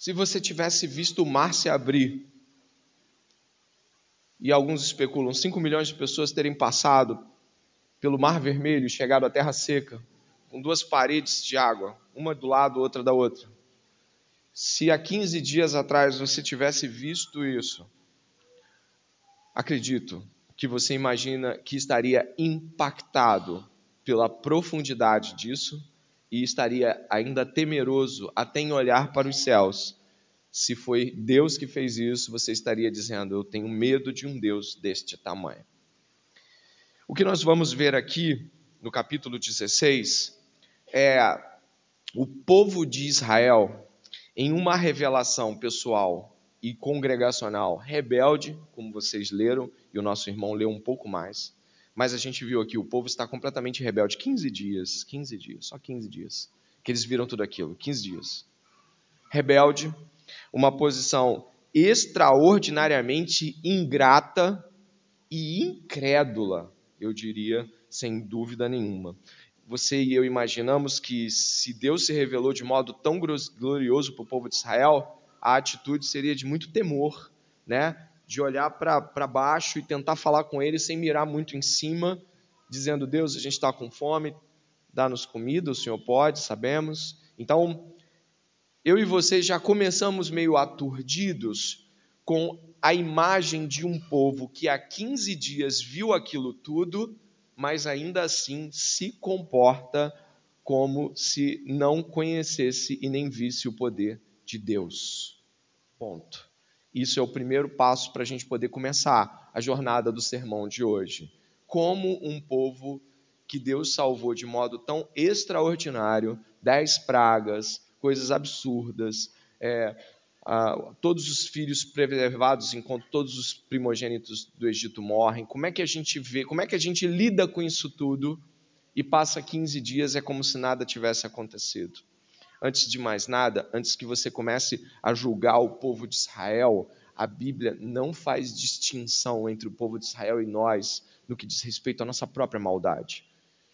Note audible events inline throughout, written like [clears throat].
Se você tivesse visto o mar se abrir, e alguns especulam 5 milhões de pessoas terem passado pelo Mar Vermelho e chegado à Terra Seca, com duas paredes de água, uma do lado, outra da outra. Se há 15 dias atrás você tivesse visto isso, acredito que você imagina que estaria impactado pela profundidade disso e estaria ainda temeroso até em olhar para os céus. Se foi Deus que fez isso, você estaria dizendo: Eu tenho medo de um Deus deste tamanho. O que nós vamos ver aqui no capítulo 16 é o povo de Israel em uma revelação pessoal e congregacional rebelde, como vocês leram, e o nosso irmão leu um pouco mais. Mas a gente viu aqui, o povo está completamente rebelde. 15 dias, 15 dias, só 15 dias. Que eles viram tudo aquilo, 15 dias. Rebelde, uma posição extraordinariamente ingrata e incrédula, eu diria, sem dúvida nenhuma. Você e eu imaginamos que se Deus se revelou de modo tão glorioso para o povo de Israel, a atitude seria de muito temor, né? De olhar para baixo e tentar falar com ele sem mirar muito em cima, dizendo: Deus, a gente está com fome, dá-nos comida, o Senhor pode, sabemos. Então, eu e você já começamos meio aturdidos com a imagem de um povo que há 15 dias viu aquilo tudo, mas ainda assim se comporta como se não conhecesse e nem visse o poder de Deus. Ponto. Isso é o primeiro passo para a gente poder começar a jornada do sermão de hoje. Como um povo que Deus salvou de modo tão extraordinário, dez pragas, coisas absurdas, é, a, todos os filhos preservados enquanto todos os primogênitos do Egito morrem. Como é que a gente vê, como é que a gente lida com isso tudo e passa 15 dias é como se nada tivesse acontecido? Antes de mais nada, antes que você comece a julgar o povo de Israel, a Bíblia não faz distinção entre o povo de Israel e nós no que diz respeito à nossa própria maldade.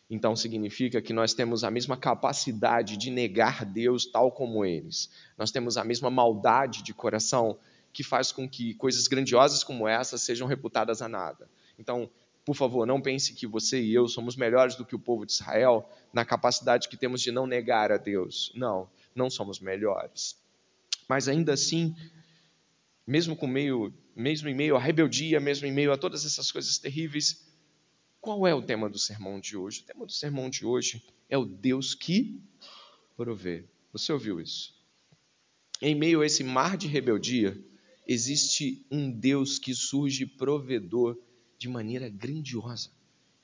Então significa que nós temos a mesma capacidade de negar Deus tal como eles. Nós temos a mesma maldade de coração que faz com que coisas grandiosas como essa sejam reputadas a nada. Então, por favor, não pense que você e eu somos melhores do que o povo de Israel na capacidade que temos de não negar a Deus. Não, não somos melhores. Mas ainda assim, mesmo com meio, mesmo em meio à rebeldia, mesmo em meio a todas essas coisas terríveis, qual é o tema do sermão de hoje? O tema do sermão de hoje é o Deus que provê. Você ouviu isso? Em meio a esse mar de rebeldia, existe um Deus que surge provedor de maneira grandiosa.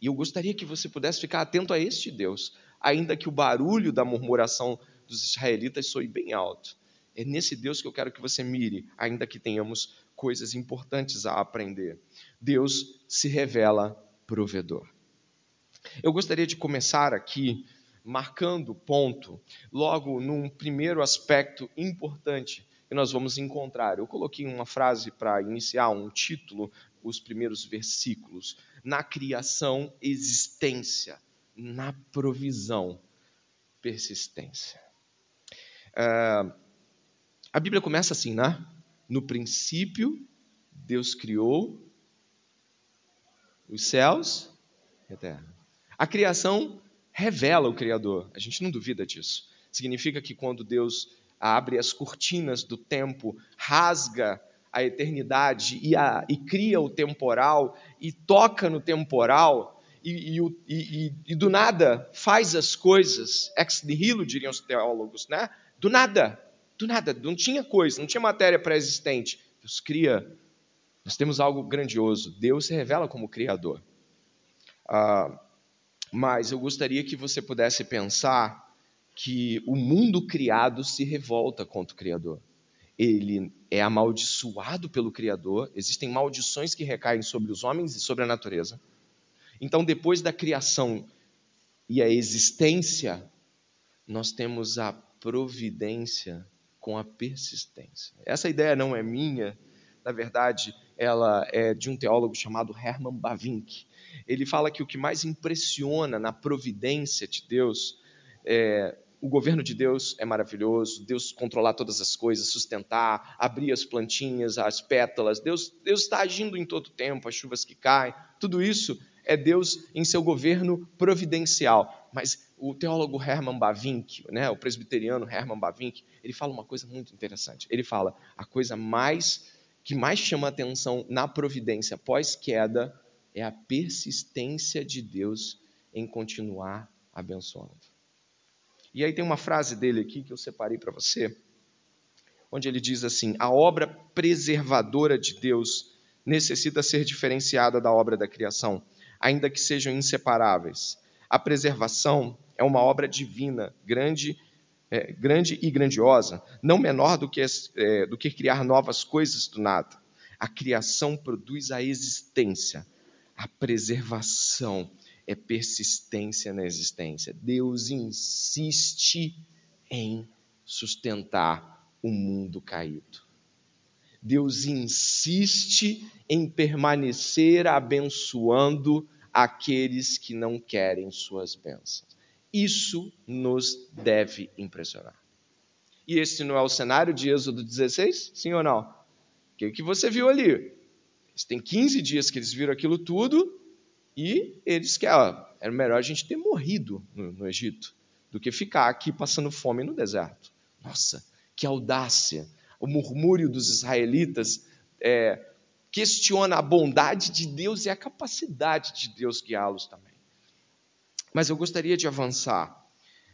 E eu gostaria que você pudesse ficar atento a este Deus, ainda que o barulho da murmuração dos israelitas soe bem alto. É nesse Deus que eu quero que você mire, ainda que tenhamos coisas importantes a aprender. Deus se revela provedor. Eu gostaria de começar aqui marcando ponto, logo num primeiro aspecto importante que nós vamos encontrar. Eu coloquei uma frase para iniciar, um título os primeiros versículos. Na criação, existência. Na provisão, persistência. Uh, a Bíblia começa assim, né? No princípio, Deus criou os céus e a terra. A criação revela o Criador, a gente não duvida disso. Significa que quando Deus abre as cortinas do tempo, rasga a eternidade e, a, e cria o temporal e toca no temporal e, e, e, do nada faz as coisas, ex nihilo diriam os teólogos, né? Do nada, do nada, não tinha coisa, não tinha matéria pré-existente. Deus cria, nós temos algo grandioso. Deus se revela como Criador. Ah, mas eu gostaria que você pudesse pensar que o mundo criado se revolta contra o Criador ele é amaldiçoado pelo Criador, existem maldições que recaem sobre os homens e sobre a natureza. Então, depois da criação e a existência, nós temos a providência com a persistência. Essa ideia não é minha, na verdade, ela é de um teólogo chamado Herman Bavinck. Ele fala que o que mais impressiona na providência de Deus é, o governo de Deus é maravilhoso, Deus controlar todas as coisas, sustentar, abrir as plantinhas, as pétalas, Deus, Deus está agindo em todo tempo, as chuvas que caem, tudo isso é Deus em seu governo providencial. Mas o teólogo Herman Bavinck, né, o presbiteriano Herman Bavinck, ele fala uma coisa muito interessante. Ele fala: a coisa mais que mais chama atenção na providência pós-queda é a persistência de Deus em continuar abençoando. E aí tem uma frase dele aqui que eu separei para você, onde ele diz assim: a obra preservadora de Deus necessita ser diferenciada da obra da criação, ainda que sejam inseparáveis. A preservação é uma obra divina, grande, é, grande e grandiosa, não menor do que, é, do que criar novas coisas do nada. A criação produz a existência, a preservação é persistência na existência. Deus insiste em sustentar o mundo caído. Deus insiste em permanecer abençoando aqueles que não querem suas bênçãos. Isso nos deve impressionar. E esse não é o cenário de Êxodo 16? Sim ou não? O que, que você viu ali? Tem 15 dias que eles viram aquilo tudo e eles que era melhor a gente ter morrido no, no Egito do que ficar aqui passando fome no deserto. Nossa, que audácia! O murmúrio dos israelitas é, questiona a bondade de Deus e a capacidade de Deus guiá-los também. Mas eu gostaria de avançar.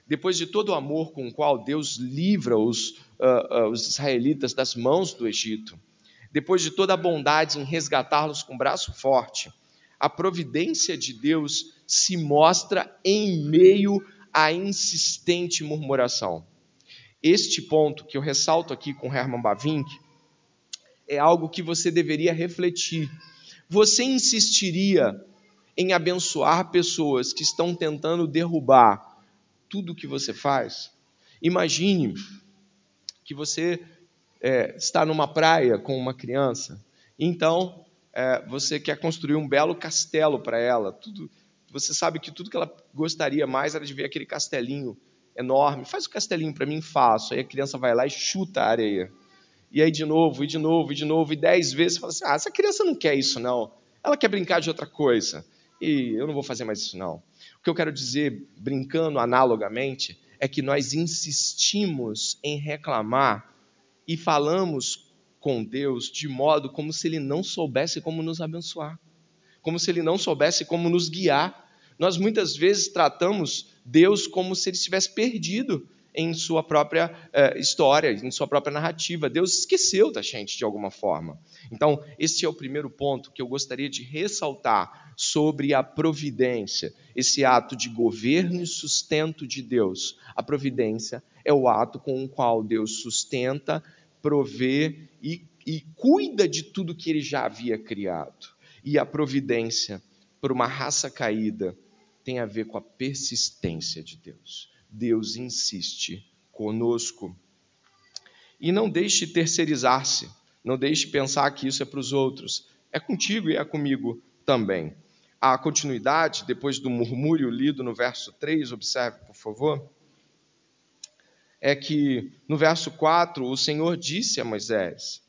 Depois de todo o amor com o qual Deus livra os, uh, uh, os israelitas das mãos do Egito, depois de toda a bondade em resgatá-los com braço forte, a providência de Deus se mostra em meio à insistente murmuração. Este ponto que eu ressalto aqui com Herman Bavinck é algo que você deveria refletir. Você insistiria em abençoar pessoas que estão tentando derrubar tudo o que você faz? Imagine que você é, está numa praia com uma criança, então é, você quer construir um belo castelo para ela. Tudo, você sabe que tudo que ela gostaria mais era de ver aquele castelinho enorme. Faz o castelinho para mim, faço. Aí a criança vai lá e chuta a areia. E aí de novo, e de novo, e de novo, e dez vezes, você fala assim, ah, essa criança não quer isso não. Ela quer brincar de outra coisa. E eu não vou fazer mais isso não. O que eu quero dizer, brincando analogamente, é que nós insistimos em reclamar e falamos com Deus de modo como se ele não soubesse como nos abençoar, como se ele não soubesse como nos guiar. Nós muitas vezes tratamos Deus como se ele estivesse perdido em sua própria eh, história, em sua própria narrativa. Deus esqueceu da gente de alguma forma. Então, esse é o primeiro ponto que eu gostaria de ressaltar sobre a providência, esse ato de governo e sustento de Deus. A providência é o ato com o qual Deus sustenta, provê e, e cuida de tudo que ele já havia criado. E a providência para uma raça caída tem a ver com a persistência de Deus. Deus insiste conosco. E não deixe terceirizar-se, não deixe pensar que isso é para os outros. É contigo e é comigo também. A continuidade, depois do murmúrio lido no verso 3, observe, por favor é que no verso 4 o Senhor disse a Moisés: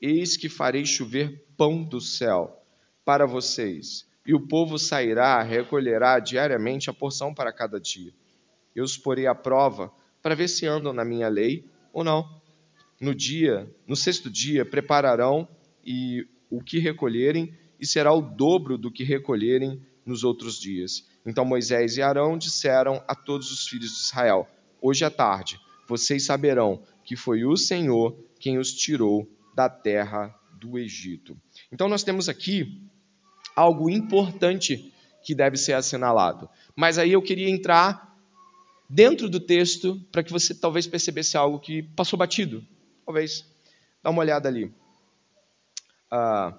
Eis que farei chover pão do céu para vocês, e o povo sairá, recolherá diariamente a porção para cada dia. Eu os porei à prova para ver se andam na minha lei ou não. No dia, no sexto dia, prepararão e o que recolherem, e será o dobro do que recolherem nos outros dias. Então Moisés e Arão disseram a todos os filhos de Israel: Hoje à tarde vocês saberão que foi o Senhor quem os tirou da terra do Egito. Então nós temos aqui algo importante que deve ser assinalado. Mas aí eu queria entrar dentro do texto para que você talvez percebesse algo que passou batido. Talvez. Dá uma olhada ali. Ah,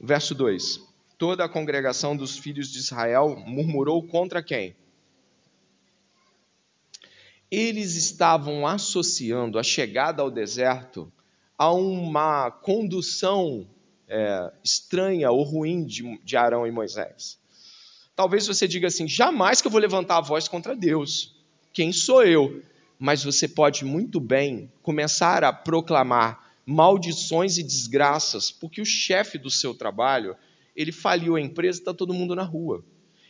verso 2. Toda a congregação dos filhos de Israel murmurou contra quem? Eles estavam associando a chegada ao deserto a uma condução é, estranha ou ruim de, de Arão e Moisés. Talvez você diga assim: jamais que eu vou levantar a voz contra Deus. quem sou eu. Mas você pode muito bem começar a proclamar maldições e desgraças, porque o chefe do seu trabalho, ele faliu a empresa, está todo mundo na rua.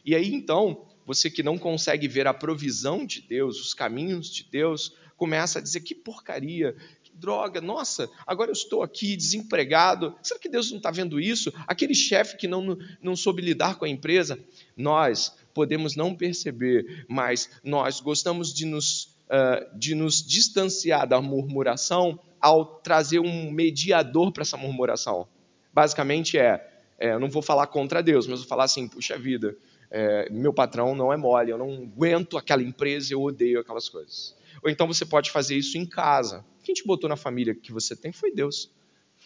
E aí então, você que não consegue ver a provisão de Deus, os caminhos de Deus, começa a dizer que porcaria, que droga, nossa, agora eu estou aqui desempregado. Será que Deus não está vendo isso? Aquele chefe que não, não soube lidar com a empresa. Nós podemos não perceber, mas nós gostamos de nos, uh, de nos distanciar da murmuração ao trazer um mediador para essa murmuração. Basicamente é, é, eu não vou falar contra Deus, mas vou falar assim, puxa vida, é, meu patrão não é mole, eu não aguento aquela empresa, eu odeio aquelas coisas. Ou então você pode fazer isso em casa. Quem te botou na família que você tem foi Deus.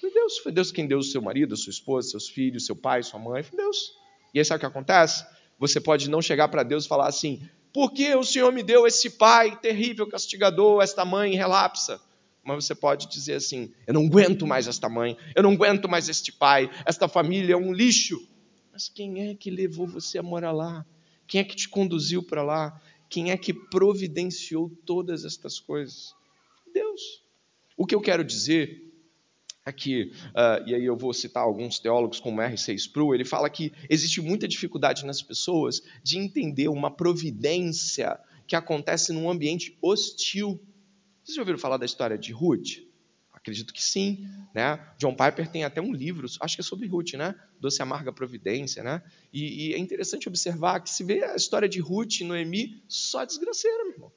Foi Deus, foi Deus quem deu o seu marido, a sua esposa, seus filhos, seu pai, sua mãe, foi Deus. E aí sabe o que acontece? Você pode não chegar para Deus e falar assim: por que o Senhor me deu esse pai terrível, castigador, esta mãe relapsa? Mas você pode dizer assim: eu não aguento mais esta mãe, eu não aguento mais este pai, esta família é um lixo. Mas quem é que levou você a morar lá? Quem é que te conduziu para lá? Quem é que providenciou todas estas coisas? Deus. O que eu quero dizer aqui, uh, e aí eu vou citar alguns teólogos como R.C. Sproul, ele fala que existe muita dificuldade nas pessoas de entender uma providência que acontece num ambiente hostil. Vocês já ouviram falar da história de Ruth? Acredito que sim, né? John Piper tem até um livro, acho que é sobre Ruth, né? Doce Amarga Providência, né? E, e, é interessante observar que se vê a história de Ruth e Noemi só desgraceira, meu irmão.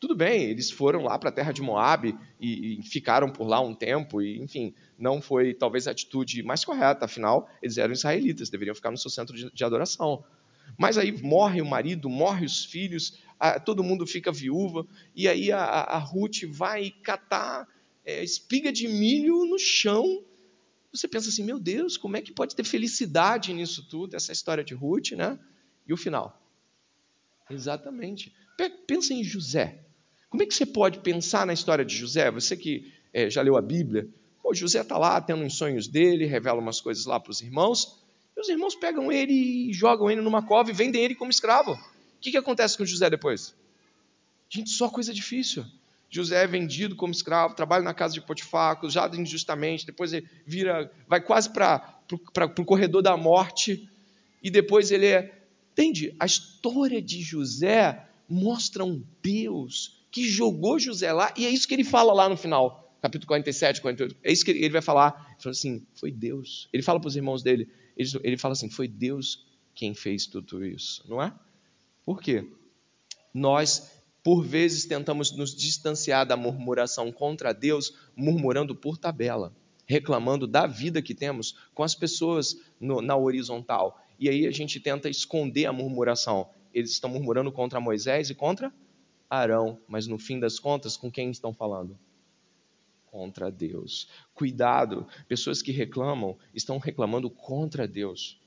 Tudo bem, eles foram lá para a terra de Moab e, e, ficaram por lá um tempo, e enfim, não foi talvez a atitude mais correta, afinal, eles eram israelitas, deveriam ficar no seu centro de, de adoração. Mas aí morre o marido, morre os filhos, a, todo mundo fica viúva, e aí a, a Ruth vai catar é, espiga de milho no chão. Você pensa assim, meu Deus, como é que pode ter felicidade nisso tudo? Essa história de Ruth, né? E o final? Exatamente. Pensa em José. Como é que você pode pensar na história de José? Você que é, já leu a Bíblia, pô, José está lá tendo uns sonhos dele, revela umas coisas lá para os irmãos, e os irmãos pegam ele e jogam ele numa cova e vendem ele como escravo. O que, que acontece com José depois? Gente, só coisa difícil. José é vendido como escravo, trabalha na casa de Potifar, acusado injustamente, depois ele vira, vai quase para o corredor da morte, e depois ele é. Entende? A história de José mostra um Deus que jogou José lá, e é isso que ele fala lá no final, capítulo 47, 48. É isso que ele, vai falar. Ele fala assim: foi Deus. Ele fala para os irmãos dele, ele, ele fala assim: foi Deus quem fez tudo isso, não é? Por quê? Nós por vezes tentamos nos distanciar da murmuração contra Deus, murmurando por tabela, reclamando da vida que temos com as pessoas no, na horizontal. E aí a gente tenta esconder a murmuração. Eles estão murmurando contra Moisés e contra Arão, mas no fim das contas, com quem estão falando? Contra Deus. Cuidado, pessoas que reclamam estão reclamando contra Deus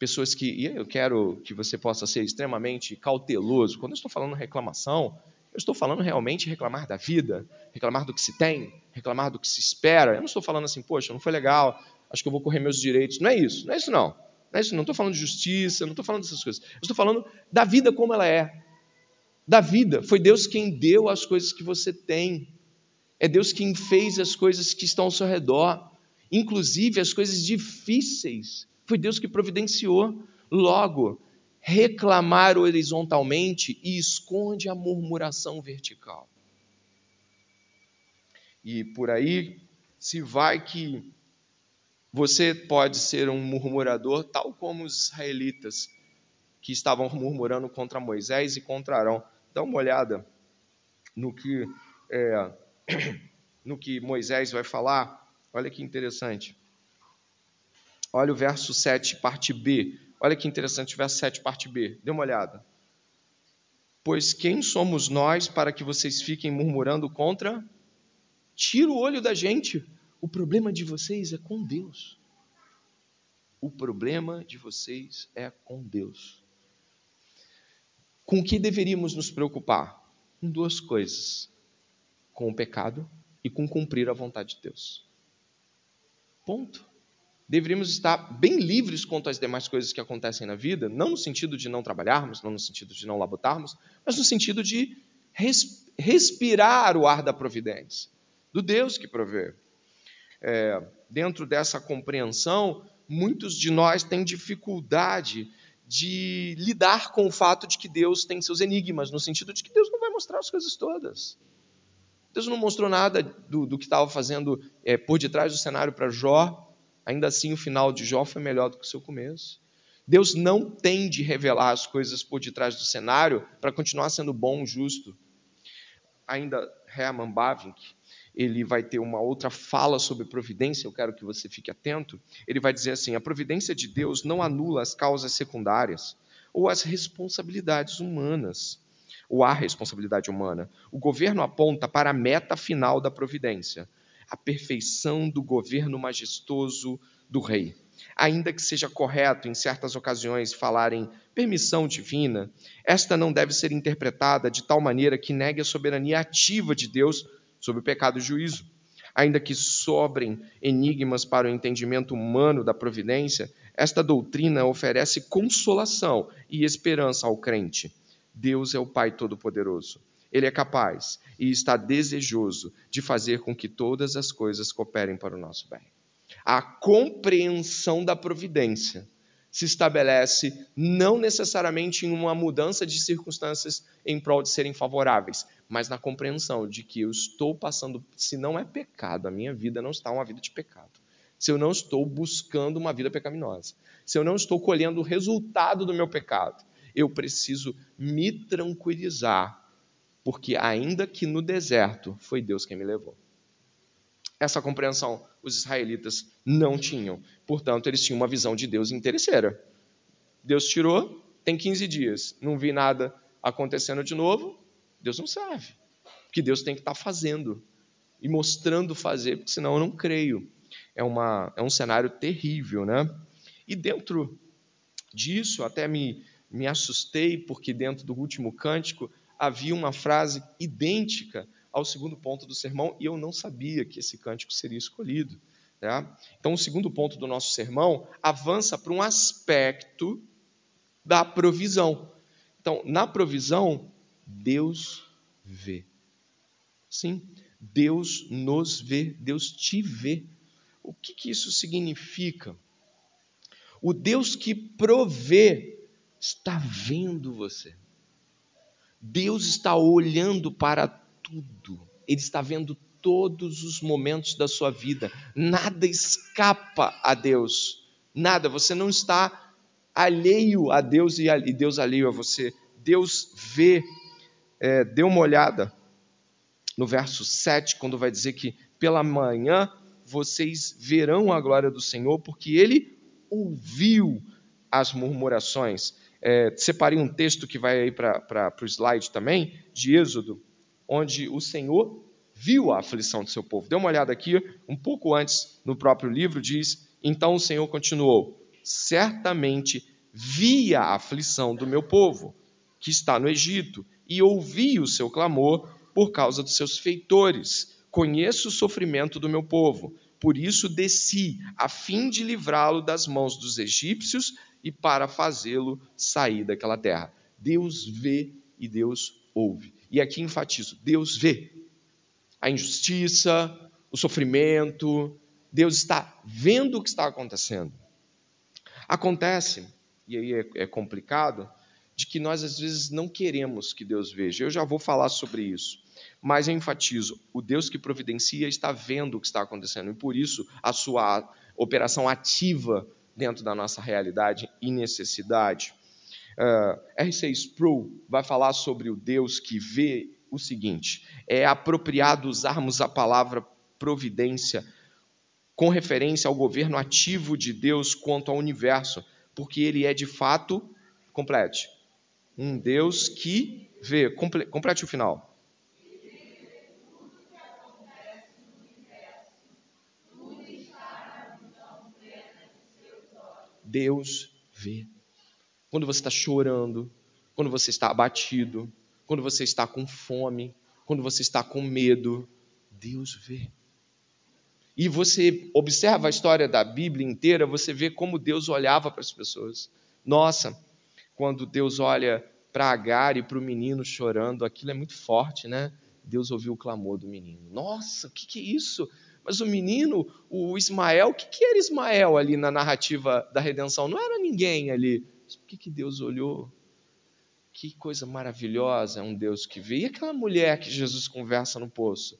pessoas que. E eu quero que você possa ser extremamente cauteloso. Quando eu estou falando reclamação, eu estou falando realmente reclamar da vida, reclamar do que se tem, reclamar do que se espera. Eu não estou falando assim, poxa, não foi legal, acho que eu vou correr meus direitos. Não é isso, não é isso não. Não é isso, não estou falando de justiça, não estou falando dessas coisas. Eu estou falando da vida como ela é. Da vida. Foi Deus quem deu as coisas que você tem. É Deus quem fez as coisas que estão ao seu redor, inclusive as coisas difíceis foi Deus que providenciou. Logo, reclamar horizontalmente e esconde a murmuração vertical. E por aí se vai que você pode ser um murmurador, tal como os israelitas que estavam murmurando contra Moisés e contra Arão. Dá uma olhada no que, é, [clears throat] no que Moisés vai falar. Olha que interessante. Olha o verso 7, parte B. Olha que interessante o verso 7, parte B. Dê uma olhada. Pois quem somos nós para que vocês fiquem murmurando contra? Tira o olho da gente. O problema de vocês é com Deus. O problema de vocês é com Deus. Com o que deveríamos nos preocupar? Com duas coisas: com o pecado e com cumprir a vontade de Deus. Ponto deveríamos estar bem livres quanto às demais coisas que acontecem na vida, não no sentido de não trabalharmos, não no sentido de não labutarmos, mas no sentido de res, respirar o ar da providência, do Deus que provê. É, dentro dessa compreensão, muitos de nós têm dificuldade de lidar com o fato de que Deus tem seus enigmas, no sentido de que Deus não vai mostrar as coisas todas. Deus não mostrou nada do, do que estava fazendo é, por detrás do cenário para Jó, ainda assim o final de Jó foi melhor do que o seu começo. Deus não tem de revelar as coisas por detrás do cenário para continuar sendo bom, justo. Ainda Herman Bavinck, ele vai ter uma outra fala sobre providência, eu quero que você fique atento. Ele vai dizer assim: a providência de Deus não anula as causas secundárias ou as responsabilidades humanas, ou a responsabilidade humana. O governo aponta para a meta final da providência, a perfeição do governo majestoso do rei. Ainda que seja correto em certas ocasiões falar em permissão divina, esta não deve ser interpretada de tal maneira que negue a soberania ativa de Deus sobre o pecado e o juízo. Ainda que sobrem enigmas para o entendimento humano da providência, esta doutrina oferece consolação e esperança ao crente. Deus é o Pai Todo-Poderoso. Ele é capaz e está desejoso de fazer com que todas as coisas cooperem para o nosso bem. A compreensão da providência se estabelece não necessariamente em uma mudança de circunstâncias em prol de serem favoráveis, mas na compreensão de que eu estou passando, se não é pecado, a minha vida não está uma vida de pecado. Se eu não estou buscando uma vida pecaminosa, se eu não estou colhendo o resultado do meu pecado, eu preciso me tranquilizar, porque ainda que no deserto foi Deus quem me levou. Essa compreensão os israelitas não tinham. Portanto, eles tinham uma visão de Deus interesseira. Deus tirou, tem 15 dias, não vi nada acontecendo de novo, Deus não serve. Porque Deus tem que estar fazendo e mostrando fazer, porque senão eu não creio. É, uma, é um cenário terrível, né? E dentro disso, até me, me assustei, porque dentro do último cântico havia uma frase idêntica ao segundo ponto do sermão e eu não sabia que esse cântico seria escolhido. Né? Então, o segundo ponto do nosso sermão avança para um aspecto da provisão. Então, na provisão, Deus vê. Sim, Deus nos vê, Deus te vê. O que, que isso significa? O Deus que provê está vendo você. Deus está olhando para tudo. Ele está vendo todos os momentos da sua vida. Nada escapa a Deus. Nada. Você não está alheio a Deus e Deus alheio a você. Deus vê. É, dê uma olhada no verso 7, quando vai dizer que pela manhã vocês verão a glória do Senhor, porque ele ouviu as murmurações. É, separei um texto que vai aí para o slide também, de Êxodo, onde o Senhor viu a aflição do seu povo. Dê uma olhada aqui, um pouco antes, no próprio livro, diz: Então o Senhor continuou: Certamente vi a aflição do meu povo, que está no Egito, e ouvi o seu clamor por causa dos seus feitores. Conheço o sofrimento do meu povo, por isso desci, a fim de livrá-lo das mãos dos egípcios e para fazê-lo sair daquela terra. Deus vê e Deus ouve. E aqui enfatizo: Deus vê a injustiça, o sofrimento, Deus está vendo o que está acontecendo. Acontece, e aí é, é complicado, de que nós às vezes não queremos que Deus veja. Eu já vou falar sobre isso. Mas eu enfatizo: o Deus que providencia está vendo o que está acontecendo, e por isso a sua operação ativa dentro da nossa realidade e necessidade. Uh, R.C. Sproul vai falar sobre o Deus que vê o seguinte: é apropriado usarmos a palavra providência com referência ao governo ativo de Deus quanto ao universo, porque ele é de fato, complete, um Deus que vê, complete o final. Deus vê quando você está chorando, quando você está abatido, quando você está com fome, quando você está com medo, Deus vê. E você observa a história da Bíblia inteira, você vê como Deus olhava para as pessoas. Nossa, quando Deus olha para Agar e para o menino chorando, aquilo é muito forte, né? Deus ouviu o clamor do menino. Nossa, o que, que é isso? Mas o menino, o Ismael, o que, que era Ismael ali na narrativa da redenção? Não era ninguém ali. Por que, que Deus olhou? Que coisa maravilhosa é um Deus que vê. E aquela mulher que Jesus conversa no poço?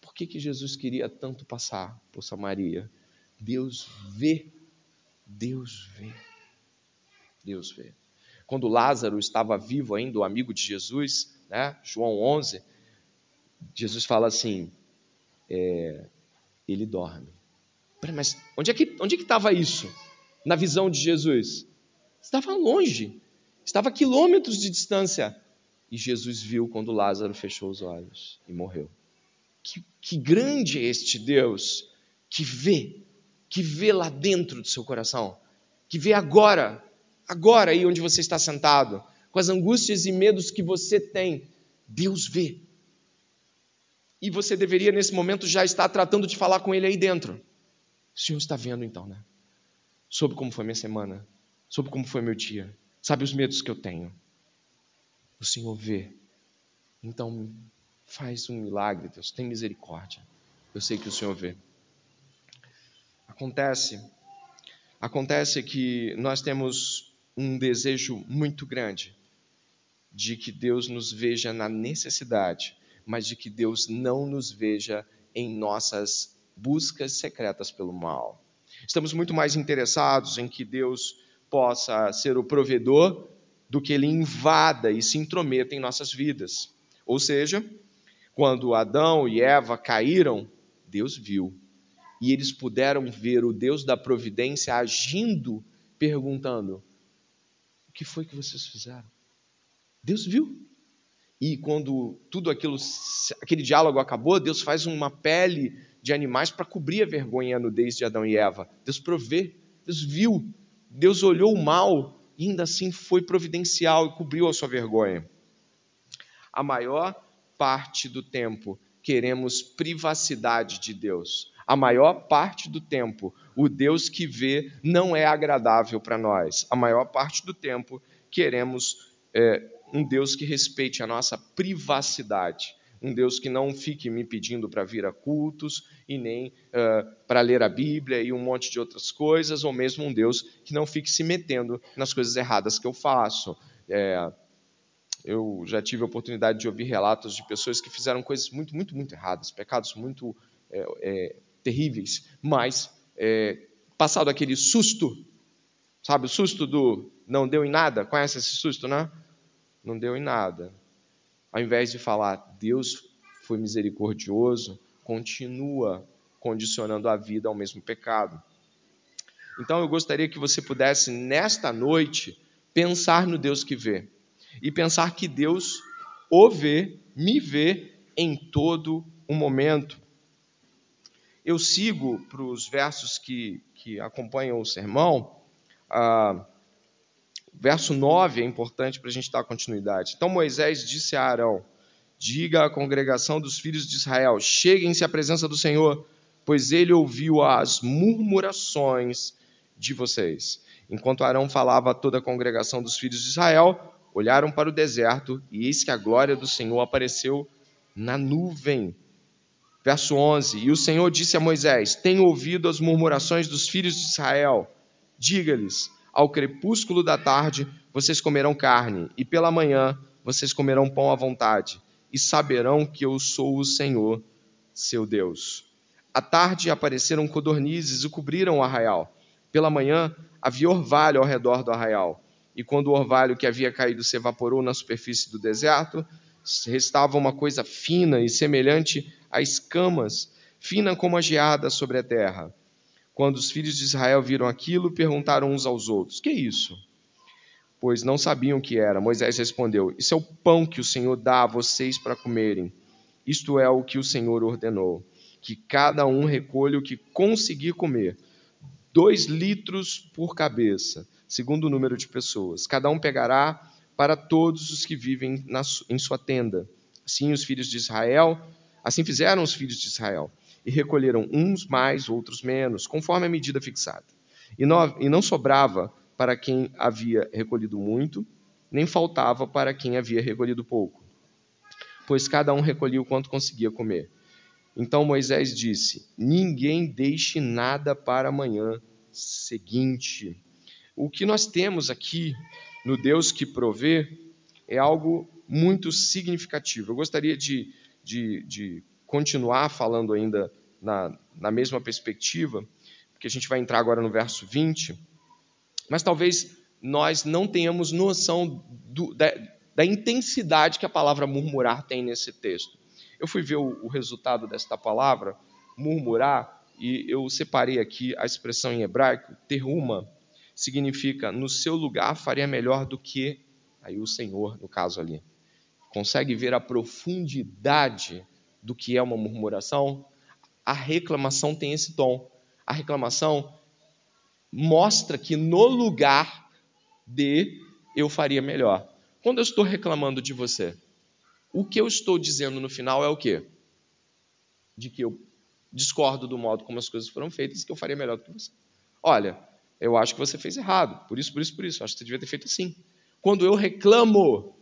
Por que, que Jesus queria tanto passar por Samaria? Deus vê. Deus vê. Deus vê. Quando Lázaro estava vivo ainda, o amigo de Jesus, né? João 11, Jesus fala assim: é, ele dorme. Mas onde é que onde é estava isso na visão de Jesus? Estava longe, estava a quilômetros de distância. E Jesus viu quando Lázaro fechou os olhos e morreu. Que, que grande é este Deus que vê, que vê lá dentro do seu coração, que vê agora, agora aí onde você está sentado, com as angústias e medos que você tem. Deus vê. E você deveria, nesse momento, já estar tratando de falar com ele aí dentro. O Senhor está vendo, então, né? Sobre como foi minha semana, sobre como foi meu dia, sabe os medos que eu tenho. O Senhor vê. Então, faz um milagre, Deus, tem misericórdia. Eu sei que o Senhor vê. Acontece, acontece que nós temos um desejo muito grande de que Deus nos veja na necessidade mas de que Deus não nos veja em nossas buscas secretas pelo mal. Estamos muito mais interessados em que Deus possa ser o provedor do que ele invada e se intrometa em nossas vidas. Ou seja, quando Adão e Eva caíram, Deus viu. E eles puderam ver o Deus da providência agindo, perguntando: O que foi que vocês fizeram? Deus viu. E quando tudo aquilo, aquele diálogo acabou, Deus faz uma pele de animais para cobrir a vergonha e a nudez de Adão e Eva. Deus provê, Deus viu, Deus olhou o mal e ainda assim foi providencial e cobriu a sua vergonha. A maior parte do tempo queremos privacidade de Deus. A maior parte do tempo, o Deus que vê não é agradável para nós. A maior parte do tempo queremos é, um Deus que respeite a nossa privacidade, um Deus que não fique me pedindo para vir a cultos e nem uh, para ler a Bíblia e um monte de outras coisas, ou mesmo um Deus que não fique se metendo nas coisas erradas que eu faço. É, eu já tive a oportunidade de ouvir relatos de pessoas que fizeram coisas muito, muito, muito erradas, pecados muito é, é, terríveis, mas é, passado aquele susto, sabe, o susto do não deu em nada, conhece esse susto, né? Não deu em nada. Ao invés de falar, Deus foi misericordioso, continua condicionando a vida ao mesmo pecado. Então eu gostaria que você pudesse, nesta noite, pensar no Deus que vê. E pensar que Deus o vê, me vê em todo o momento. Eu sigo para os versos que, que acompanham o sermão. Ah, Verso 9 é importante para a gente dar continuidade. Então Moisés disse a Arão: Diga à congregação dos filhos de Israel: Cheguem-se à presença do Senhor, pois ele ouviu as murmurações de vocês. Enquanto Arão falava a toda a congregação dos filhos de Israel, olharam para o deserto, e eis que a glória do Senhor apareceu na nuvem. Verso 11: E o Senhor disse a Moisés: Tenho ouvido as murmurações dos filhos de Israel. Diga-lhes: ao crepúsculo da tarde vocês comerão carne, e pela manhã vocês comerão pão à vontade, e saberão que eu sou o Senhor, seu Deus. À tarde apareceram codornizes e cobriram o arraial. Pela manhã havia orvalho ao redor do arraial. E quando o orvalho que havia caído se evaporou na superfície do deserto, restava uma coisa fina e semelhante a escamas, fina como a geada sobre a terra. Quando os filhos de Israel viram aquilo, perguntaram uns aos outros: Que é isso? Pois não sabiam o que era. Moisés respondeu: Isso é o pão que o Senhor dá a vocês para comerem. Isto é o que o Senhor ordenou: que cada um recolha o que conseguir comer, dois litros por cabeça, segundo o número de pessoas. Cada um pegará para todos os que vivem na, em sua tenda. Assim os filhos de Israel, assim fizeram os filhos de Israel e recolheram uns mais, outros menos, conforme a medida fixada. E não, e não sobrava para quem havia recolhido muito, nem faltava para quem havia recolhido pouco, pois cada um recolhia o quanto conseguia comer. Então Moisés disse: Ninguém deixe nada para amanhã seguinte. O que nós temos aqui no Deus que provê é algo muito significativo. Eu gostaria de, de, de continuar falando ainda na, na mesma perspectiva, porque a gente vai entrar agora no verso 20, mas talvez nós não tenhamos noção do, da, da, intensidade que a palavra murmurar tem nesse texto. Eu fui ver o, o resultado desta palavra, murmurar, e eu separei aqui a expressão em hebraico, teruma, significa no seu lugar faria melhor do que aí o Senhor, no caso ali. Consegue ver a profundidade do que é uma murmuração? A reclamação tem esse tom. A reclamação mostra que no lugar de eu faria melhor. Quando eu estou reclamando de você, o que eu estou dizendo no final é o quê? De que eu discordo do modo como as coisas foram feitas e que eu faria melhor do que você. Olha, eu acho que você fez errado, por isso, por isso, por isso. Eu acho que você devia ter feito assim. Quando eu reclamo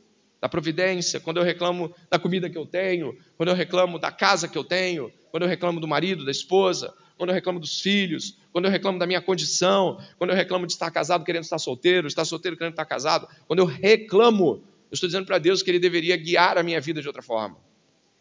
da providência, quando eu reclamo da comida que eu tenho, quando eu reclamo da casa que eu tenho, quando eu reclamo do marido, da esposa, quando eu reclamo dos filhos, quando eu reclamo da minha condição, quando eu reclamo de estar casado querendo estar solteiro, estar solteiro querendo estar casado, quando eu reclamo, eu estou dizendo para Deus que Ele deveria guiar a minha vida de outra forma.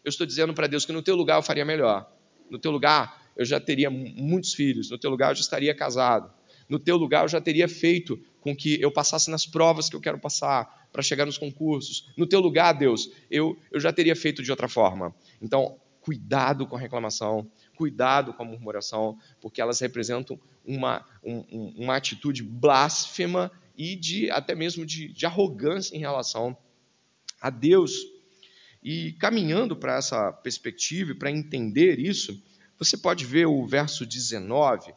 Eu estou dizendo para Deus que no teu lugar eu faria melhor. No teu lugar, eu já teria muitos filhos. No teu lugar, eu já estaria casado. No teu lugar, eu já teria feito com que eu passasse nas provas que eu quero passar para chegar nos concursos. No teu lugar, Deus, eu, eu já teria feito de outra forma. Então, cuidado com a reclamação, cuidado com a murmuração, porque elas representam uma, um, uma atitude blasfema e de até mesmo de, de arrogância em relação a Deus. E caminhando para essa perspectiva e para entender isso, você pode ver o verso 19,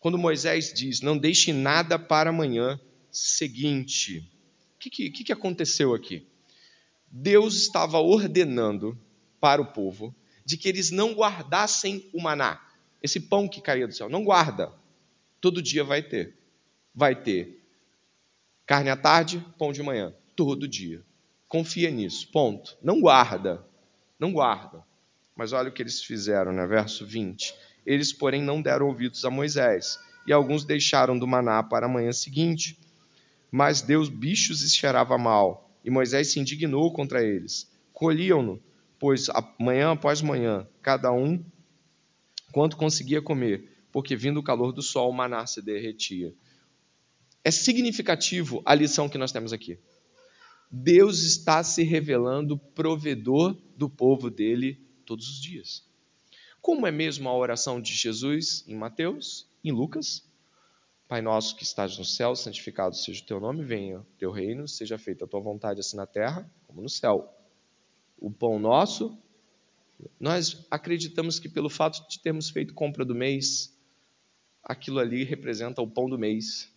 quando Moisés diz: Não deixe nada para amanhã seguinte. O que, que, que aconteceu aqui? Deus estava ordenando para o povo de que eles não guardassem o maná, esse pão que caía do céu. Não guarda. Todo dia vai ter. Vai ter carne à tarde, pão de manhã. Todo dia. Confia nisso, ponto. Não guarda, não guarda. Mas olha o que eles fizeram, né? verso 20. Eles, porém, não deram ouvidos a Moisés, e alguns deixaram do maná para a manhã seguinte. Mas Deus bichos e cheirava mal, e Moisés se indignou contra eles. Colhiam-no, pois manhã após manhã, cada um quanto conseguia comer, porque vindo o calor do sol, o maná se derretia. É significativo a lição que nós temos aqui. Deus está se revelando provedor do povo dele todos os dias. Como é mesmo a oração de Jesus em Mateus, em Lucas? Pai nosso que estás no céu, santificado seja o teu nome, venha o teu reino, seja feita a tua vontade assim na terra como no céu. O pão nosso, nós acreditamos que pelo fato de termos feito compra do mês, aquilo ali representa o pão do mês.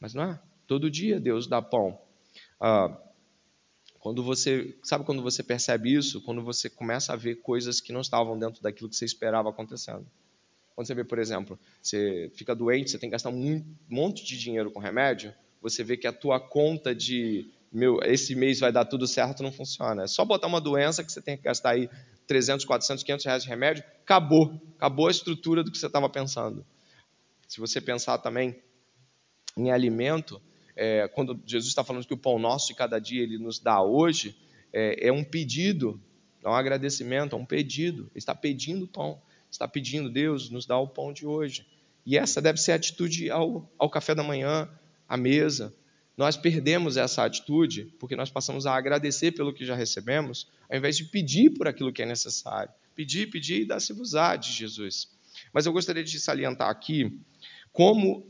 Mas não é? Todo dia Deus dá pão. Ah, quando você, sabe quando você percebe isso? Quando você começa a ver coisas que não estavam dentro daquilo que você esperava acontecendo. Quando você vê, por exemplo, você fica doente, você tem que gastar um monte de dinheiro com remédio, você vê que a tua conta de meu, esse mês vai dar tudo certo não funciona. É só botar uma doença que você tem que gastar aí 300, 400, 500 reais de remédio, acabou. Acabou a estrutura do que você estava pensando. Se você pensar também em alimento, é, quando Jesus está falando que o pão nosso de cada dia ele nos dá hoje, é, é um pedido, é um agradecimento, é um pedido. Ele está pedindo pão, está pedindo, Deus, nos dá o pão de hoje. E essa deve ser a atitude ao, ao café da manhã, à mesa. Nós perdemos essa atitude porque nós passamos a agradecer pelo que já recebemos, ao invés de pedir por aquilo que é necessário. Pedir, pedir e dá-se-vos-á de Jesus. Mas eu gostaria de salientar aqui como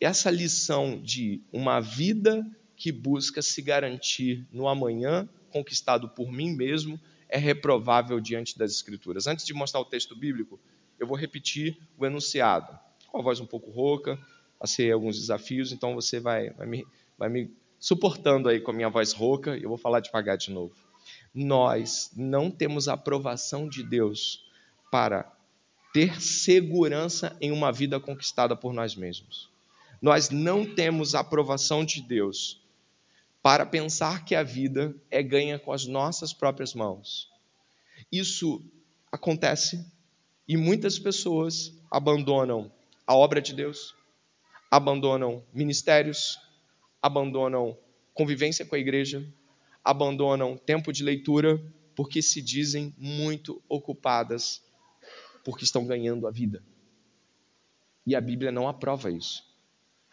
essa lição de uma vida que busca se garantir no amanhã, conquistado por mim mesmo, é reprovável diante das Escrituras. Antes de mostrar o texto bíblico, eu vou repetir o enunciado, com a voz um pouco rouca, passei alguns desafios, então você vai, vai, me, vai me suportando aí com a minha voz rouca, eu vou falar devagar de novo. Nós não temos aprovação de Deus para ter segurança em uma vida conquistada por nós mesmos nós não temos a aprovação de Deus para pensar que a vida é ganha com as nossas próprias mãos. Isso acontece e muitas pessoas abandonam a obra de Deus, abandonam ministérios, abandonam convivência com a igreja, abandonam tempo de leitura porque se dizem muito ocupadas porque estão ganhando a vida. E a Bíblia não aprova isso.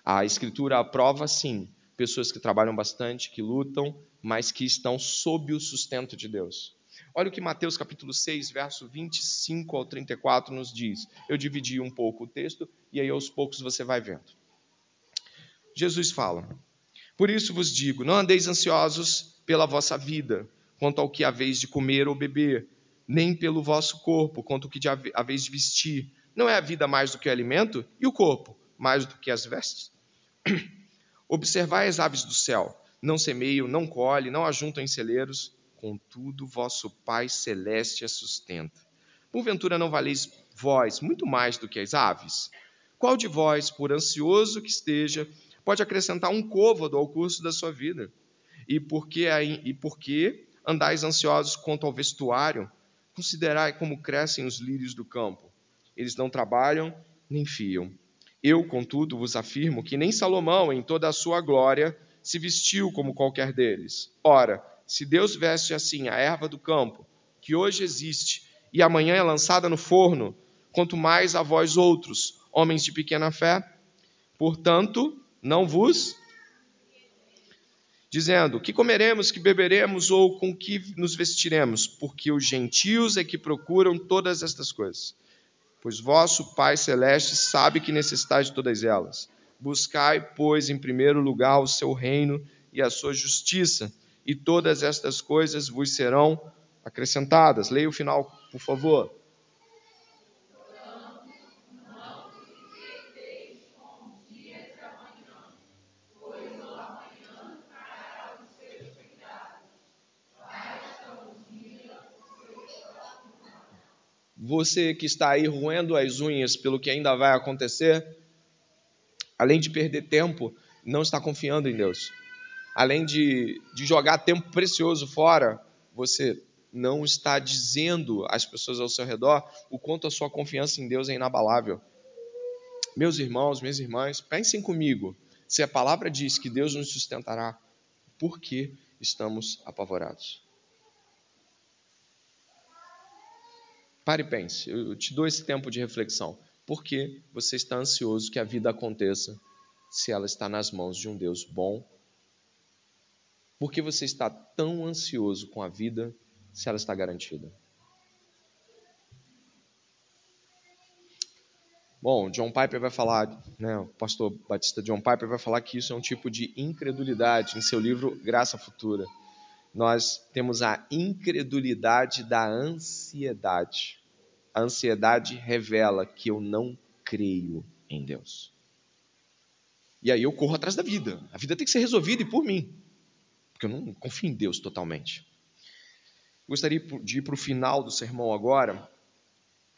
A Escritura aprova, sim, pessoas que trabalham bastante, que lutam, mas que estão sob o sustento de Deus. Olha o que Mateus capítulo 6, verso 25 ao 34 nos diz. Eu dividi um pouco o texto e aí aos poucos você vai vendo. Jesus fala: Por isso vos digo, não andeis ansiosos pela vossa vida, quanto ao que haveis de comer ou beber, nem pelo vosso corpo, quanto ao que haveis de vestir. Não é a vida mais do que o alimento e o corpo mais do que as vestes? Observai as aves do céu, não semeiam, não colhem, não ajuntam em celeiros, contudo vosso Pai celeste as sustenta. Porventura não valeis vós muito mais do que as aves? Qual de vós, por ansioso que esteja, pode acrescentar um côvado ao curso da sua vida? E por que, e andais ansiosos quanto ao vestuário? Considerai como crescem os lírios do campo. Eles não trabalham nem fiam. Eu, contudo, vos afirmo que nem Salomão, em toda a sua glória, se vestiu como qualquer deles. Ora, se Deus veste assim a erva do campo, que hoje existe e amanhã é lançada no forno, quanto mais a vós outros, homens de pequena fé, portanto, não vos dizendo: que comeremos, que beberemos ou com que nos vestiremos, porque os gentios é que procuram todas estas coisas pois vosso Pai Celeste sabe que necessitais de todas elas. Buscai, pois, em primeiro lugar o seu reino e a sua justiça, e todas estas coisas vos serão acrescentadas. Leia o final, por favor. Você que está aí roendo as unhas pelo que ainda vai acontecer, além de perder tempo, não está confiando em Deus. Além de, de jogar tempo precioso fora, você não está dizendo às pessoas ao seu redor o quanto a sua confiança em Deus é inabalável. Meus irmãos, minhas irmãs, pensem comigo. Se a palavra diz que Deus nos sustentará, por que estamos apavorados? Pare e pense, eu te dou esse tempo de reflexão. Por que você está ansioso que a vida aconteça se ela está nas mãos de um Deus bom? Por que você está tão ansioso com a vida se ela está garantida? Bom, John Piper vai falar, né, o pastor batista John Piper vai falar que isso é um tipo de incredulidade em seu livro Graça Futura nós temos a incredulidade da ansiedade. A ansiedade revela que eu não creio em Deus. E aí eu corro atrás da vida. A vida tem que ser resolvida e por mim. Porque eu não confio em Deus totalmente. Gostaria de ir para o final do sermão agora,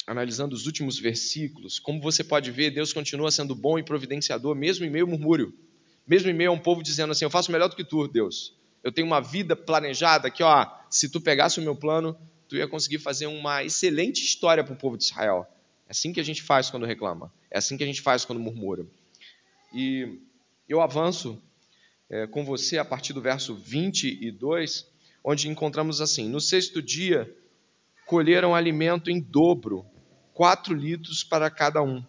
analisando os últimos versículos. Como você pode ver, Deus continua sendo bom e providenciador, mesmo em meio ao murmúrio. Mesmo em meio a um povo dizendo assim: Eu faço melhor do que tu, Deus eu tenho uma vida planejada que, ó, se tu pegasse o meu plano, tu ia conseguir fazer uma excelente história para o povo de Israel. É assim que a gente faz quando reclama. É assim que a gente faz quando murmura. E eu avanço é, com você a partir do verso 22, onde encontramos assim: No sexto dia, colheram alimento em dobro, quatro litros para cada um.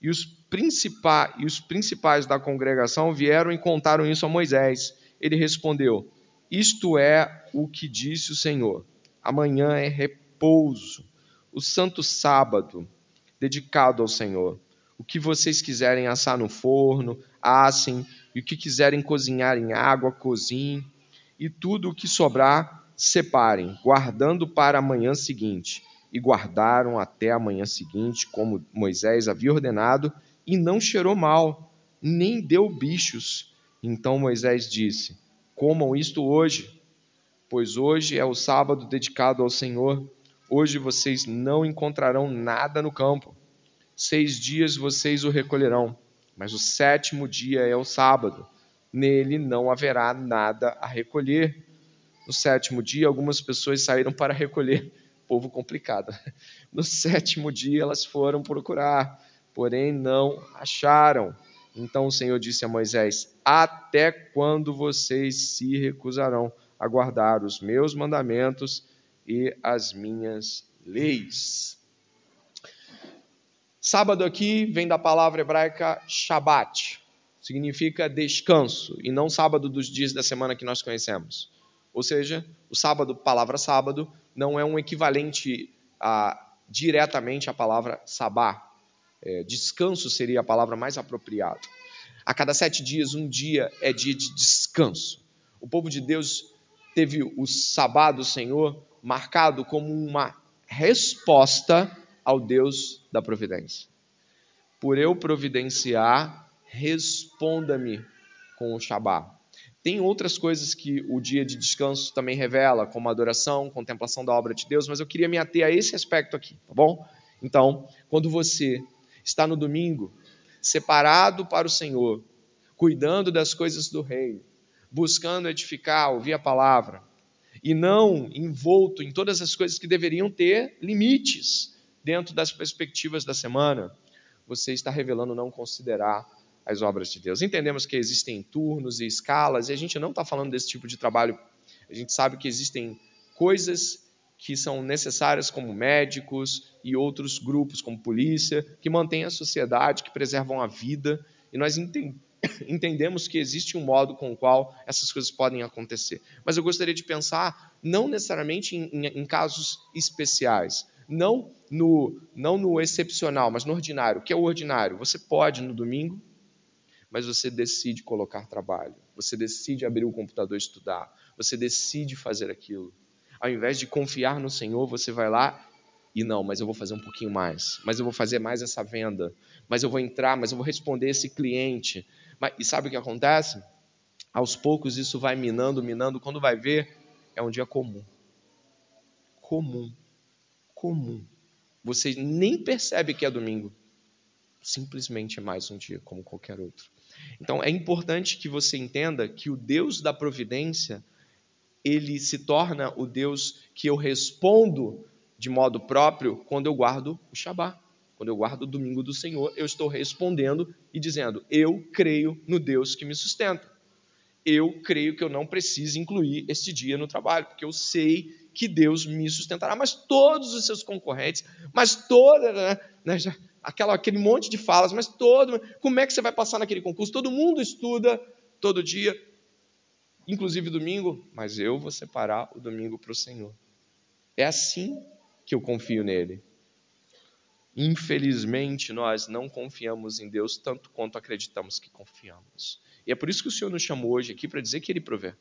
E os, principais, e os principais da congregação vieram e contaram isso a Moisés. Ele respondeu: isto é o que disse o Senhor. Amanhã é repouso, o santo sábado dedicado ao Senhor. O que vocês quiserem assar no forno, assem, e o que quiserem cozinhar em água, cozinhem, e tudo o que sobrar, separem, guardando para a manhã seguinte. E guardaram até a manhã seguinte, como Moisés havia ordenado, e não cheirou mal, nem deu bichos. Então Moisés disse: Comam isto hoje, pois hoje é o sábado dedicado ao Senhor. Hoje vocês não encontrarão nada no campo. Seis dias vocês o recolherão, mas o sétimo dia é o sábado, nele não haverá nada a recolher. No sétimo dia, algumas pessoas saíram para recolher. Povo complicado. No sétimo dia, elas foram procurar, porém não acharam. Então o Senhor disse a Moisés: Até quando vocês se recusarão a guardar os meus mandamentos e as minhas leis? Sábado aqui vem da palavra hebraica Shabat, significa descanso, e não sábado dos dias da semana que nós conhecemos. Ou seja, o sábado, palavra sábado, não é um equivalente a, diretamente à palavra sabá. É, descanso seria a palavra mais apropriada. A cada sete dias, um dia é dia de descanso. O povo de Deus teve o sabá do Senhor marcado como uma resposta ao Deus da providência. Por eu providenciar, responda-me com o Shabá. Tem outras coisas que o dia de descanso também revela, como adoração, contemplação da obra de Deus, mas eu queria me ater a esse aspecto aqui, tá bom? Então, quando você está no domingo, separado para o Senhor, cuidando das coisas do reino, buscando edificar, ouvir a palavra, e não envolto em todas as coisas que deveriam ter limites dentro das perspectivas da semana, você está revelando não considerar as obras de Deus. Entendemos que existem turnos e escalas, e a gente não está falando desse tipo de trabalho. A gente sabe que existem coisas que são necessárias, como médicos e outros grupos, como polícia, que mantêm a sociedade, que preservam a vida, e nós [coughs] entendemos que existe um modo com o qual essas coisas podem acontecer. Mas eu gostaria de pensar não necessariamente em, em, em casos especiais, não no, não no excepcional, mas no ordinário. O que é o ordinário? Você pode no domingo, mas você decide colocar trabalho, você decide abrir o computador e estudar, você decide fazer aquilo. Ao invés de confiar no Senhor, você vai lá e não, mas eu vou fazer um pouquinho mais, mas eu vou fazer mais essa venda, mas eu vou entrar, mas eu vou responder esse cliente. E sabe o que acontece? Aos poucos isso vai minando, minando, quando vai ver, é um dia comum. Comum comum. Você nem percebe que é domingo. Simplesmente é mais um dia como qualquer outro. Então é importante que você entenda que o Deus da providência, ele se torna o Deus que eu respondo de modo próprio quando eu guardo o Shabat. Quando eu guardo o domingo do Senhor, eu estou respondendo e dizendo: Eu creio no Deus que me sustenta. Eu creio que eu não preciso incluir este dia no trabalho, porque eu sei que Deus me sustentará. Mas todos os seus concorrentes, mas toda, né, né aquela, aquele monte de falas, mas todo, como é que você vai passar naquele concurso? Todo mundo estuda todo dia, inclusive domingo, mas eu vou separar o domingo para o Senhor. É assim que eu confio nele. Infelizmente, nós não confiamos em Deus tanto quanto acreditamos que confiamos. E é por isso que o Senhor nos chamou hoje aqui para dizer que Ele provê.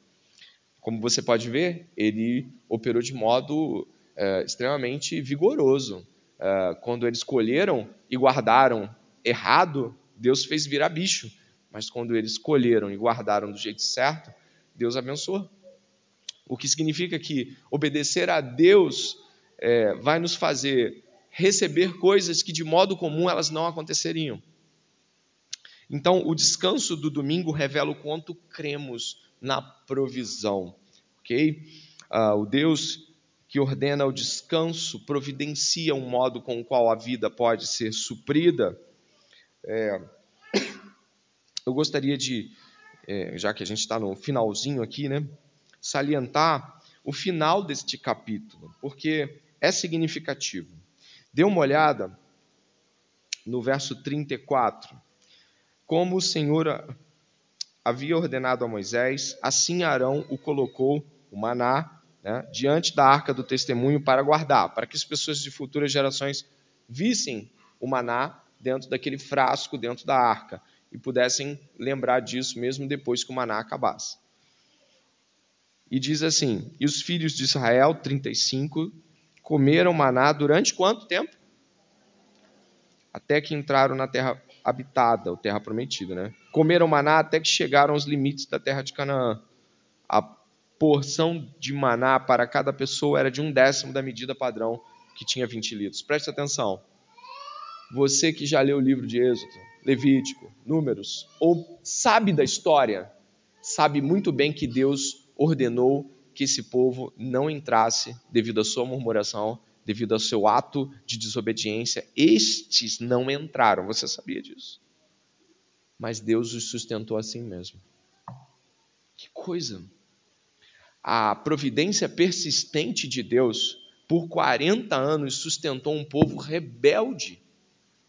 Como você pode ver, ele operou de modo é, extremamente vigoroso. É, quando eles colheram e guardaram errado, Deus fez virar bicho. Mas quando eles colheram e guardaram do jeito certo, Deus abençoou. O que significa que obedecer a Deus é, vai nos fazer receber coisas que de modo comum elas não aconteceriam. Então, o descanso do domingo revela o quanto cremos na provisão, ok? Ah, o Deus que ordena o descanso providencia um modo com o qual a vida pode ser suprida. É, [coughs] eu gostaria de, é, já que a gente está no finalzinho aqui, né, salientar o final deste capítulo, porque é significativo. Dê uma olhada no verso 34. Como o Senhor havia ordenado a Moisés, assim Arão o colocou, o maná, né, diante da arca do testemunho para guardar, para que as pessoas de futuras gerações vissem o maná dentro daquele frasco, dentro da arca, e pudessem lembrar disso mesmo depois que o maná acabasse. E diz assim: E os filhos de Israel, 35, comeram maná durante quanto tempo? Até que entraram na terra habitada, ou terra prometida, né? Comeram maná até que chegaram aos limites da terra de Canaã. A porção de maná para cada pessoa era de um décimo da medida padrão, que tinha 20 litros. Preste atenção. Você que já leu o livro de Êxodo, Levítico, Números, ou sabe da história, sabe muito bem que Deus ordenou que esse povo não entrasse devido à sua murmuração, devido ao seu ato de desobediência. Estes não entraram, você sabia disso? Mas Deus os sustentou assim mesmo. Que coisa! A providência persistente de Deus, por 40 anos, sustentou um povo rebelde,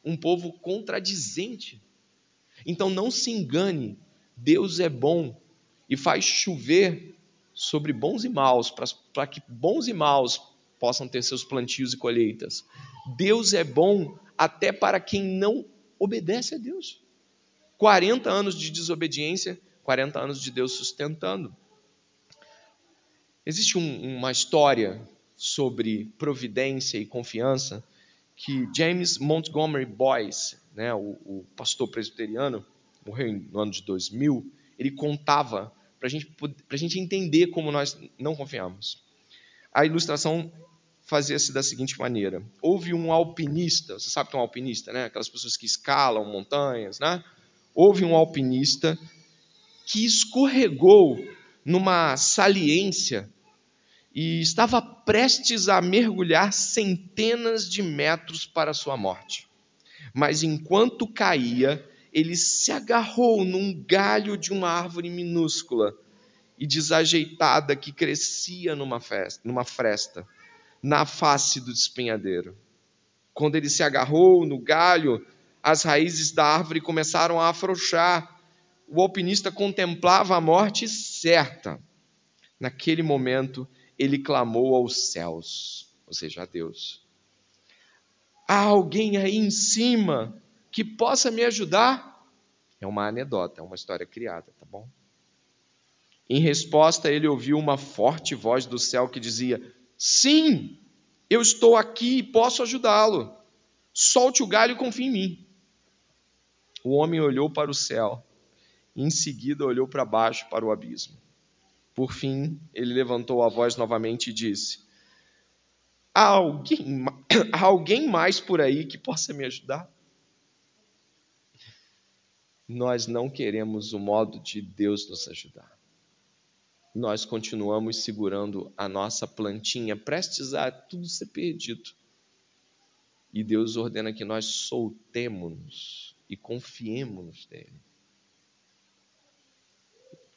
um povo contradizente. Então não se engane, Deus é bom e faz chover sobre bons e maus, para que bons e maus possam ter seus plantios e colheitas. Deus é bom até para quem não obedece a Deus. 40 anos de desobediência, 40 anos de Deus sustentando. Existe um, uma história sobre providência e confiança que James Montgomery Boyce, né, o, o pastor presbiteriano, morreu no ano de 2000, ele contava para gente, a gente entender como nós não confiamos. A ilustração fazia-se da seguinte maneira: houve um alpinista, você sabe que é um alpinista, né? Aquelas pessoas que escalam montanhas, né? Houve um alpinista que escorregou numa saliência e estava prestes a mergulhar centenas de metros para sua morte. Mas enquanto caía, ele se agarrou num galho de uma árvore minúscula e desajeitada que crescia numa, festa, numa fresta, na face do despenhadeiro. Quando ele se agarrou no galho, as raízes da árvore começaram a afrouxar. O alpinista contemplava a morte certa. Naquele momento, ele clamou aos céus, ou seja, a Deus: Há alguém aí em cima que possa me ajudar? É uma anedota, é uma história criada, tá bom? Em resposta, ele ouviu uma forte voz do céu que dizia: Sim, eu estou aqui e posso ajudá-lo. Solte o galho e confie em mim. O homem olhou para o céu, em seguida olhou para baixo para o abismo. Por fim, ele levantou a voz novamente e disse: Há alguém, [coughs] há alguém mais por aí que possa me ajudar? nós não queremos o modo de Deus nos ajudar. Nós continuamos segurando a nossa plantinha, prestes a tudo ser perdido. E Deus ordena que nós soltemos e confiemos nele.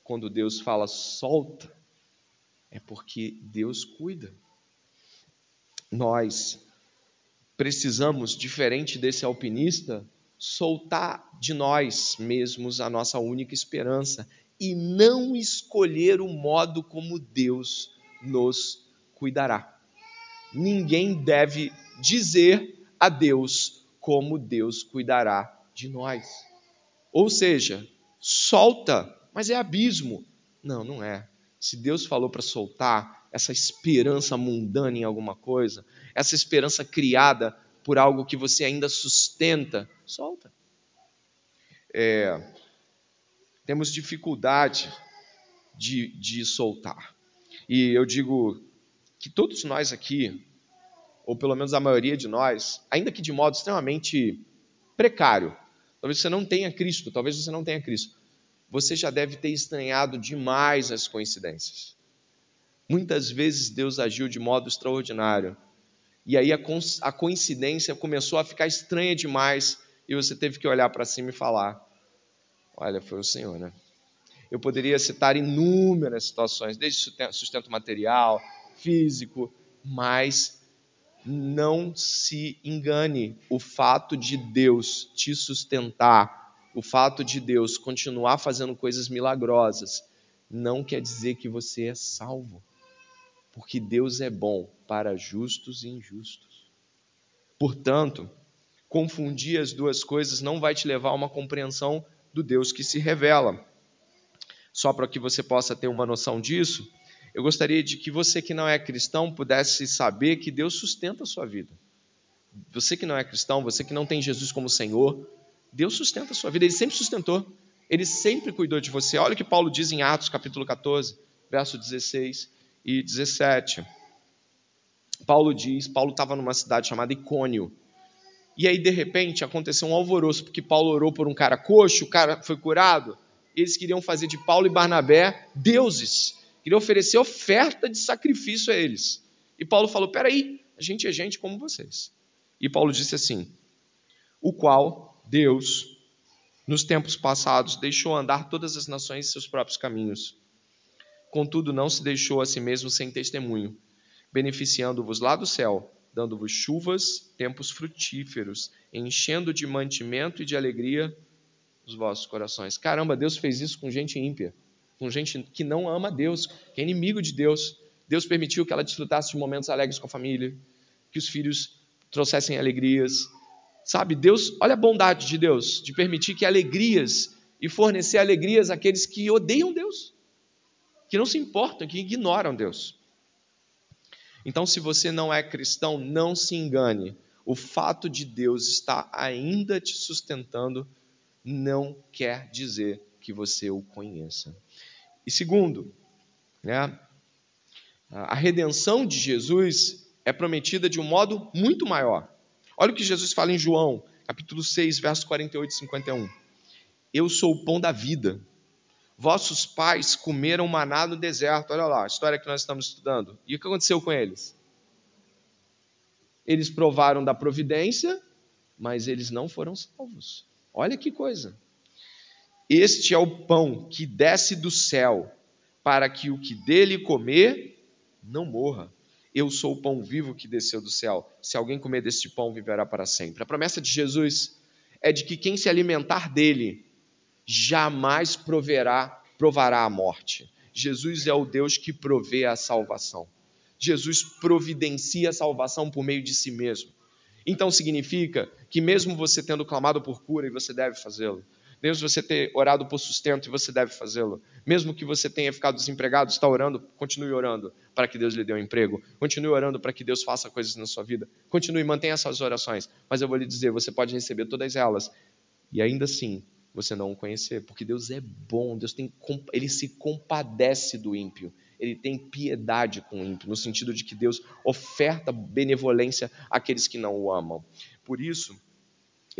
Quando Deus fala solta, é porque Deus cuida. Nós precisamos, diferente desse alpinista, soltar de nós mesmos a nossa única esperança e não escolher o modo como Deus nos cuidará. Ninguém deve dizer a Deus como Deus cuidará de nós. Ou seja, solta, mas é abismo. Não, não é. Se Deus falou para soltar essa esperança mundana em alguma coisa, essa esperança criada por algo que você ainda sustenta, solta. É, temos dificuldade de, de soltar. E eu digo que todos nós aqui, ou pelo menos a maioria de nós, ainda que de modo extremamente precário, talvez você não tenha Cristo, talvez você não tenha Cristo, você já deve ter estranhado demais as coincidências. Muitas vezes Deus agiu de modo extraordinário e aí a, a coincidência começou a ficar estranha demais e você teve que olhar para cima e falar: Olha, foi o Senhor, né? Eu poderia citar inúmeras situações, desde sustento material, físico, mas não se engane, o fato de Deus te sustentar, o fato de Deus continuar fazendo coisas milagrosas, não quer dizer que você é salvo porque Deus é bom para justos e injustos. Portanto, confundir as duas coisas não vai te levar a uma compreensão do Deus que se revela. Só para que você possa ter uma noção disso, eu gostaria de que você que não é cristão pudesse saber que Deus sustenta a sua vida. Você que não é cristão, você que não tem Jesus como Senhor, Deus sustenta a sua vida, Ele sempre sustentou, Ele sempre cuidou de você. Olha o que Paulo diz em Atos capítulo 14, verso 16 e 17. Paulo diz, Paulo estava numa cidade chamada Icônio. E aí, de repente, aconteceu um alvoroço, porque Paulo orou por um cara coxo, o cara foi curado. eles queriam fazer de Paulo e Barnabé deuses, queriam oferecer oferta de sacrifício a eles. E Paulo falou: peraí, a gente é gente como vocês. E Paulo disse assim: o qual Deus, nos tempos passados, deixou andar todas as nações em seus próprios caminhos. Contudo, não se deixou a si mesmo sem testemunho, beneficiando-vos lá do céu, dando-vos chuvas, tempos frutíferos, enchendo de mantimento e de alegria os vossos corações. Caramba, Deus fez isso com gente ímpia, com gente que não ama Deus, que é inimigo de Deus. Deus permitiu que ela desfrutasse de momentos alegres com a família, que os filhos trouxessem alegrias. Sabe, Deus, olha a bondade de Deus, de permitir que alegrias e fornecer alegrias àqueles que odeiam Deus, que não se importam, que ignoram Deus. Então, se você não é cristão, não se engane. O fato de Deus estar ainda te sustentando não quer dizer que você o conheça. E segundo, né, a redenção de Jesus é prometida de um modo muito maior. Olha o que Jesus fala em João, capítulo 6, versos 48 e 51. Eu sou o pão da vida. Vossos pais comeram maná no deserto. Olha lá, a história que nós estamos estudando. E o que aconteceu com eles? Eles provaram da providência, mas eles não foram salvos. Olha que coisa. Este é o pão que desce do céu, para que o que dele comer não morra. Eu sou o pão vivo que desceu do céu. Se alguém comer deste pão, viverá para sempre. A promessa de Jesus é de que quem se alimentar dele jamais proverá, provará a morte. Jesus é o Deus que provê a salvação. Jesus providencia a salvação por meio de si mesmo. Então significa que mesmo você tendo clamado por cura, e você deve fazê-lo, mesmo você ter orado por sustento, e você deve fazê-lo, mesmo que você tenha ficado desempregado, está orando, continue orando para que Deus lhe dê um emprego, continue orando para que Deus faça coisas na sua vida, continue, mantenha essas orações, mas eu vou lhe dizer, você pode receber todas elas, e ainda assim você não o conhecer, porque Deus é bom, Deus tem, ele se compadece do ímpio, ele tem piedade com o ímpio, no sentido de que Deus oferta benevolência àqueles que não o amam. Por isso,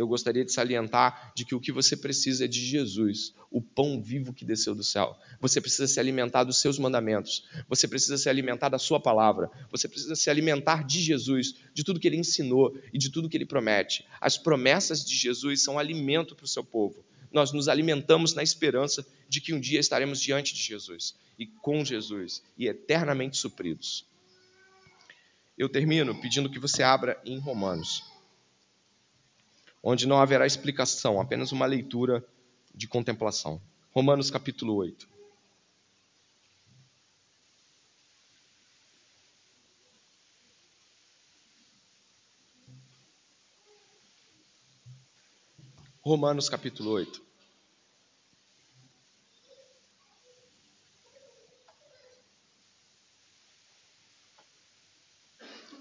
eu gostaria de salientar de que o que você precisa é de Jesus, o pão vivo que desceu do céu. Você precisa se alimentar dos seus mandamentos. Você precisa se alimentar da sua palavra. Você precisa se alimentar de Jesus, de tudo que ele ensinou e de tudo que ele promete. As promessas de Jesus são alimento para o seu povo. Nós nos alimentamos na esperança de que um dia estaremos diante de Jesus e com Jesus e eternamente supridos. Eu termino pedindo que você abra em Romanos onde não haverá explicação, apenas uma leitura de contemplação. Romanos capítulo 8. Romanos capítulo 8.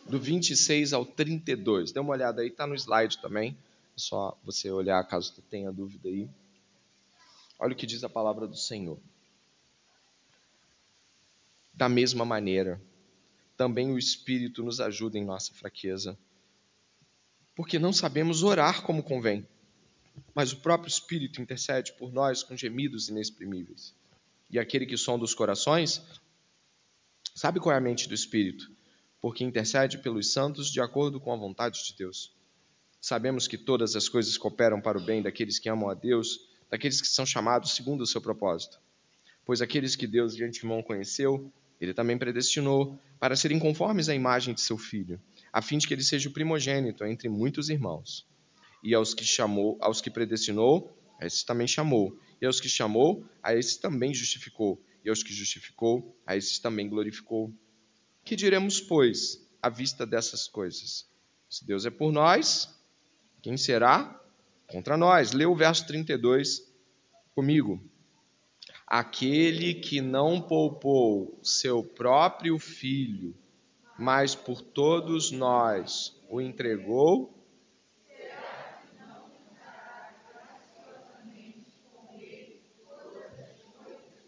Do 26 ao 32. Dê uma olhada aí, está no slide também só você olhar caso tu tenha dúvida aí. Olha o que diz a palavra do Senhor. Da mesma maneira, também o Espírito nos ajuda em nossa fraqueza, porque não sabemos orar como convém, mas o próprio Espírito intercede por nós com gemidos inexprimíveis. E aquele que sonda os corações sabe qual é a mente do Espírito, porque intercede pelos santos de acordo com a vontade de Deus. Sabemos que todas as coisas cooperam para o bem daqueles que amam a Deus, daqueles que são chamados segundo o seu propósito. Pois aqueles que Deus de antemão conheceu, ele também predestinou para serem conformes à imagem de seu filho, a fim de que ele seja o primogênito entre muitos irmãos. E aos que chamou, aos que predestinou, a esses também chamou. E aos que chamou, a esses também justificou. E aos que justificou, a esses também glorificou. Que diremos, pois, à vista dessas coisas? Se Deus é por nós, quem será? Contra nós. Lê o verso 32 comigo. Aquele que não poupou seu próprio filho, mas por todos nós o entregou.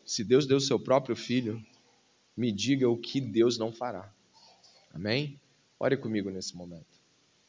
Se Deus deu seu próprio filho, me diga o que Deus não fará. Amém? Ore comigo nesse momento.